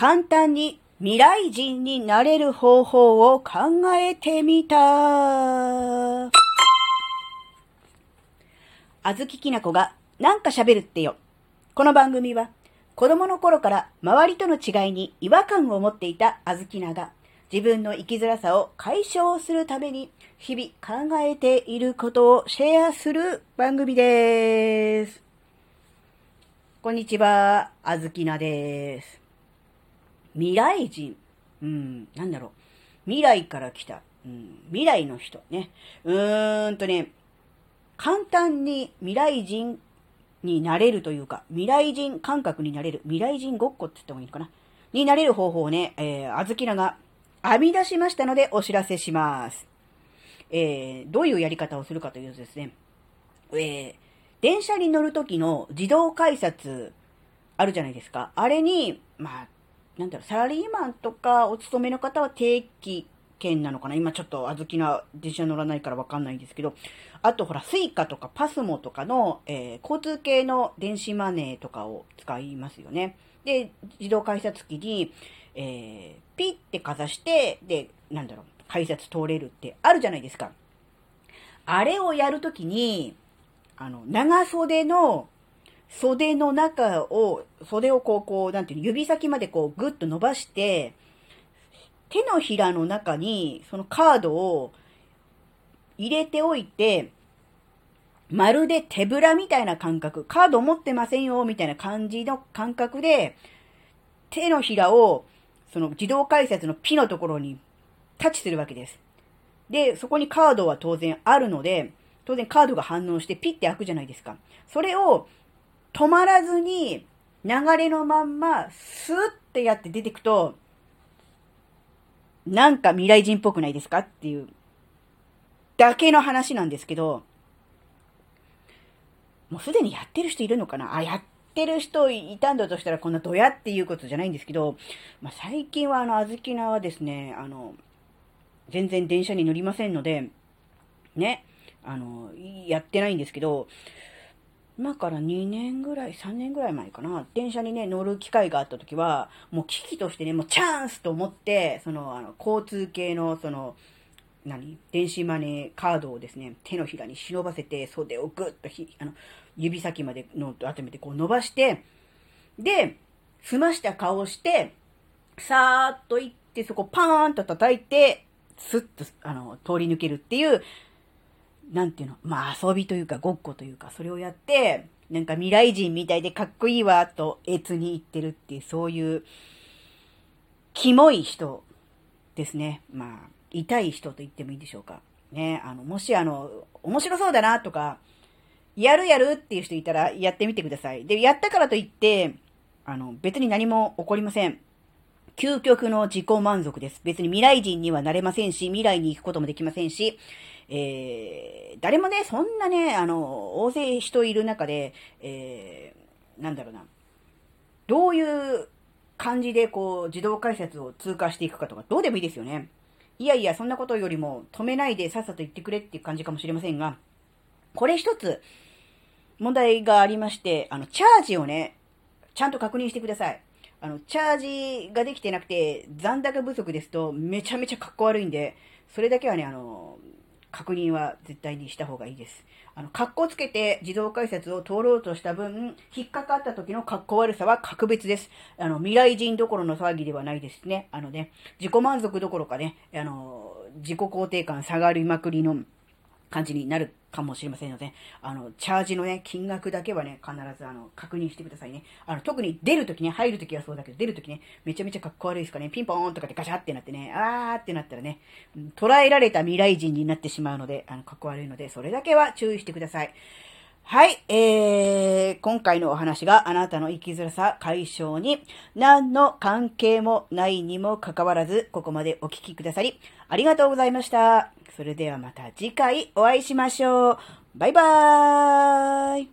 簡単に未来人になれる方法を考えてみた。あずききなこがなんか喋るってよ。この番組は子供の頃から周りとの違いに違和感を持っていたあずきなが自分の生きづらさを解消するために日々考えていることをシェアする番組です。こんにちは、あずきなです。未来人。うん、なんだろう。未来から来た。うん、未来の人ね。うーんとね、簡単に未来人になれるというか、未来人感覚になれる。未来人ごっこって言った方がいいのかなになれる方法をね、えー、あずきなが編み出しましたのでお知らせします。えー、どういうやり方をするかというとですね、えー、電車に乗るときの自動改札あるじゃないですか。あれに、まあ、なんだろう、サラリーマンとかお勤めの方は定期券なのかな？今ちょっと小豆な電車乗らないからわかんないんですけど、あとほら、スイカとかパスモとかの、えー、交通系の電子マネーとかを使いますよね。で、自動改札機に、えー、ピッてかざして、で、なんだろう、改札通れるってあるじゃないですか。あれをやるときに、あの、長袖の袖の中を、袖をこう、こう、なんていうの、指先までこう、ぐっと伸ばして、手のひらの中に、そのカードを入れておいて、まるで手ぶらみたいな感覚、カード持ってませんよ、みたいな感じの感覚で、手のひらをその自動改札のピのところにタッチするわけです。で、そこにカードは当然あるので、当然カードが反応してピッて開くじゃないですか。それを止まらずに流れのまんまスーってやって出てくと、なんか未来人っぽくないですかっていうだけの話なんですけど、もうすでにやってる人いるのかな？あ、やってる人いたんだとしたらこんなドヤっていうことじゃないんですけど、まあ、最近はあの、あずきなはですね、あの、全然電車に乗りませんので、ね、あの、やってないんですけど、今から2年ぐらい、3年ぐらい前かな、電車にね、乗る機会があった時は、もう危機としてね、もうチャンスと思って、その、あの、交通系の、その、何？電子マネーカードをですね、手のひらに忍ばせて、袖をぐっとひ、あの、指先までの、集めてこう伸ばして、で、済ました顔をして、さーっと行って、そこパーンと叩いて、スッと、あの、通り抜けるっていう、なんていうの、まあ遊びというかごっこというか、それをやって、なんか未来人みたいでかっこいいわ、と、越に言ってるっていう、そういう、キモい人ですね。まあ、痛い人と言ってもいいでしょうか。ね、あの、もしあの、面白そうだなとか、やるやるっていう人いたらやってみてください。で、やったからといって、あの、別に何も起こりません。究極の自己満足です。別に未来人にはなれませんし、未来に行くこともできませんし、えー、誰もね、そんなね、あの、大勢人いる中で、えー、なんだろうな、どういう感じでこう、自動改札を通過していくかとか、どうでもいいですよね。いやいや、そんなことよりも止めないでさっさと言ってくれっていう感じかもしれませんが、これ一つ問題がありまして、あの、チャージをね、ちゃんと確認してください。あの、チャージができてなくて残高不足ですとめちゃめちゃ格好悪いんで、それだけはね、あの、確認は絶対にした方がいいです。あの、格好つけて自動改札を通ろうとした分、引っかかった時の格好悪さは格別です。あの、未来人どころの騒ぎではないですね。あのね、自己満足どころかね、あの、自己肯定感下がりまくりの感じになるかもしれませんので、あの、チャージのね、金額だけはね、必ずあの、確認してくださいね。あの、特に出るときね、入るときはそうだけど、出るときね、めちゃめちゃかっこ悪いですかね、ピンポーンとかでガシャってなってね、あーってなったらね、捉えられた未来人になってしまうので、あの、かっこ悪いので、それだけは注意してください。はい、えー、今回のお話があなたの生きづらさ解消に何の関係もないにもかかわらず、ここまでお聞きくださり、ありがとうございました。それではまた次回お会いしましょう。バイバーイ